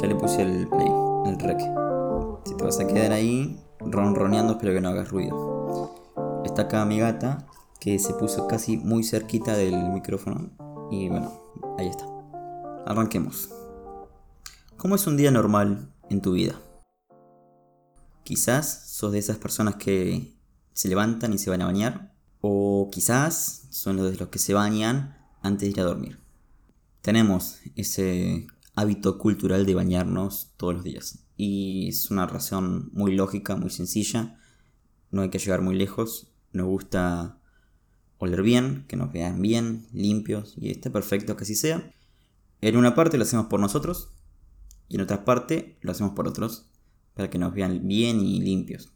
Ya le puse el play, el rec. Si te vas a quedar ahí ronroneando, espero que no hagas ruido. Está acá mi gata, que se puso casi muy cerquita del micrófono. Y bueno, ahí está. Arranquemos. ¿Cómo es un día normal en tu vida? Quizás sos de esas personas que se levantan y se van a bañar. O quizás son de los que se bañan antes de ir a dormir. Tenemos ese hábito cultural de bañarnos todos los días. Y es una razón muy lógica, muy sencilla. No hay que llegar muy lejos. Nos gusta oler bien, que nos vean bien, limpios, y está perfecto que así sea. En una parte lo hacemos por nosotros, y en otra parte lo hacemos por otros, para que nos vean bien y limpios.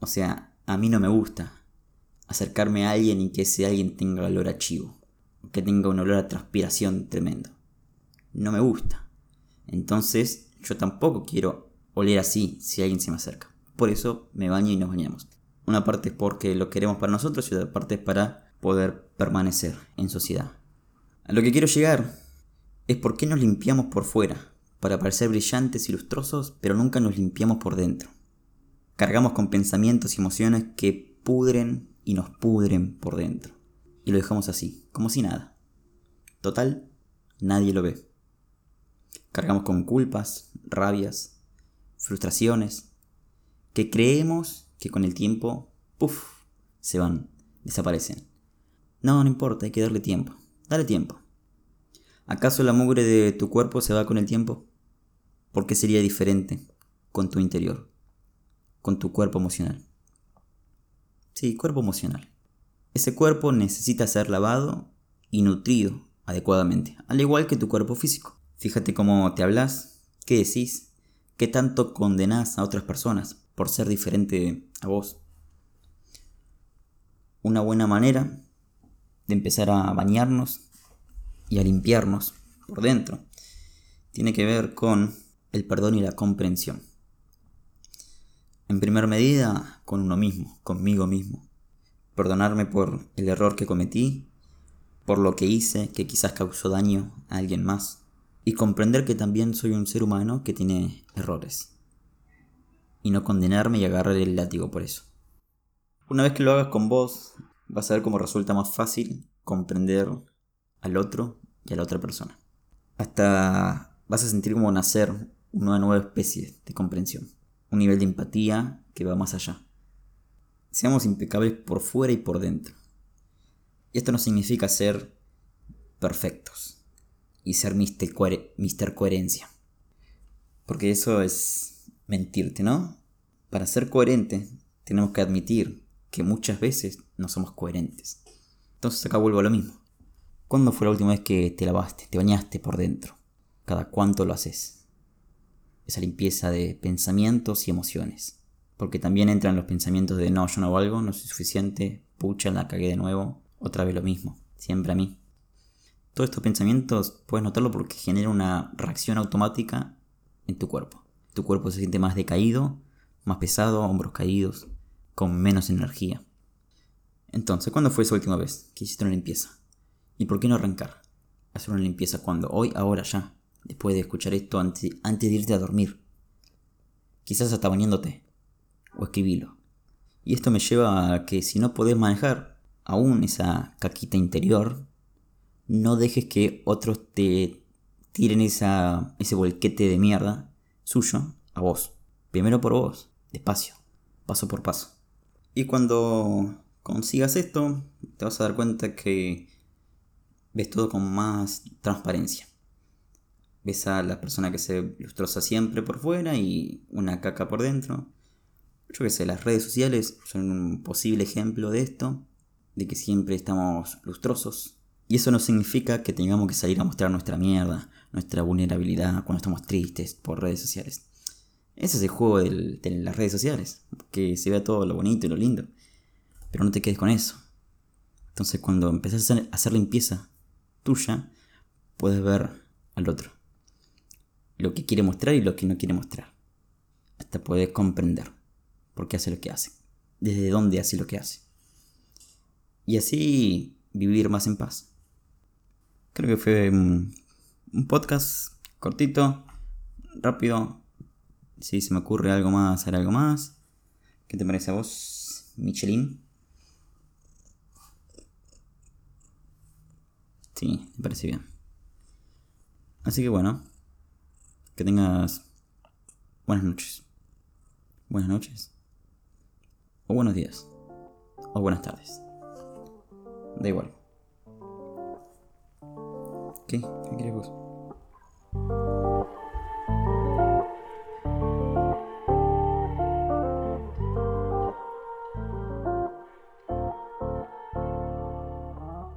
O sea, a mí no me gusta acercarme a alguien y que ese alguien tenga olor a chivo, que tenga un olor a transpiración tremendo no me gusta. Entonces yo tampoco quiero oler así si alguien se me acerca. Por eso me baño y nos bañamos. Una parte es porque lo queremos para nosotros y otra parte es para poder permanecer en sociedad. A lo que quiero llegar es por qué nos limpiamos por fuera, para parecer brillantes y lustrosos, pero nunca nos limpiamos por dentro. Cargamos con pensamientos y emociones que pudren y nos pudren por dentro. Y lo dejamos así, como si nada. Total, nadie lo ve. Cargamos con culpas, rabias, frustraciones, que creemos que con el tiempo, puff, se van, desaparecen. No, no importa, hay que darle tiempo. Dale tiempo. ¿Acaso la mugre de tu cuerpo se va con el tiempo? ¿Por qué sería diferente con tu interior? Con tu cuerpo emocional. Sí, cuerpo emocional. Ese cuerpo necesita ser lavado y nutrido adecuadamente, al igual que tu cuerpo físico. Fíjate cómo te hablas, qué decís, qué tanto condenás a otras personas por ser diferente a vos. Una buena manera de empezar a bañarnos y a limpiarnos por dentro tiene que ver con el perdón y la comprensión. En primer medida, con uno mismo, conmigo mismo. Perdonarme por el error que cometí, por lo que hice que quizás causó daño a alguien más y comprender que también soy un ser humano que tiene errores. Y no condenarme y agarrar el látigo por eso. Una vez que lo hagas con vos, vas a ver cómo resulta más fácil comprender al otro y a la otra persona. Hasta vas a sentir como nacer una nueva especie de comprensión. Un nivel de empatía que va más allá. Seamos impecables por fuera y por dentro. Y esto no significa ser perfectos y ser Mr. Coherencia. Porque eso es mentirte, ¿no? Para ser coherente tenemos que admitir que muchas veces no somos coherentes. Entonces acá vuelvo a lo mismo. ¿Cuándo fue la última vez que te lavaste, te bañaste por dentro? ¿Cada cuánto lo haces? Esa limpieza de pensamientos y emociones. Porque también entran los pensamientos de no, yo no valgo, no soy suficiente, pucha, la cagué de nuevo, otra vez lo mismo, siempre a mí. Todos estos pensamientos puedes notarlo porque genera una reacción automática en tu cuerpo. Tu cuerpo se siente más decaído, más pesado, hombros caídos, con menos energía. Entonces, ¿cuándo fue esa última vez que hiciste una limpieza? ¿Y por qué no arrancar? Hacer una limpieza cuando, hoy, ahora, ya, después de escuchar esto antes, antes de irte a dormir. Quizás hasta bañándote. O escribilo. Y esto me lleva a que si no podés manejar aún esa caquita interior, no dejes que otros te tiren esa, ese volquete de mierda suyo a vos. Primero por vos, despacio, paso por paso. Y cuando consigas esto, te vas a dar cuenta que ves todo con más transparencia. Ves a la persona que se lustrosa siempre por fuera y una caca por dentro. Yo qué sé, las redes sociales son un posible ejemplo de esto, de que siempre estamos lustrosos, y eso no significa que tengamos que salir a mostrar nuestra mierda, nuestra vulnerabilidad cuando estamos tristes por redes sociales. Ese es el juego de las redes sociales, que se vea todo lo bonito y lo lindo. Pero no te quedes con eso. Entonces cuando empezás a hacer limpieza tuya, puedes ver al otro. Lo que quiere mostrar y lo que no quiere mostrar. Hasta puedes comprender por qué hace lo que hace. Desde dónde hace lo que hace. Y así vivir más en paz. Creo que fue un, podcast cortito, rápido. Si se me ocurre algo más, hacer algo más. ¿Qué te parece a vos, Michelin? Sí, me parece bien. Así que bueno, que tengas buenas noches. Buenas noches. O buenos días. O buenas tardes. Da igual. ¿Qué? ¿Qué vos?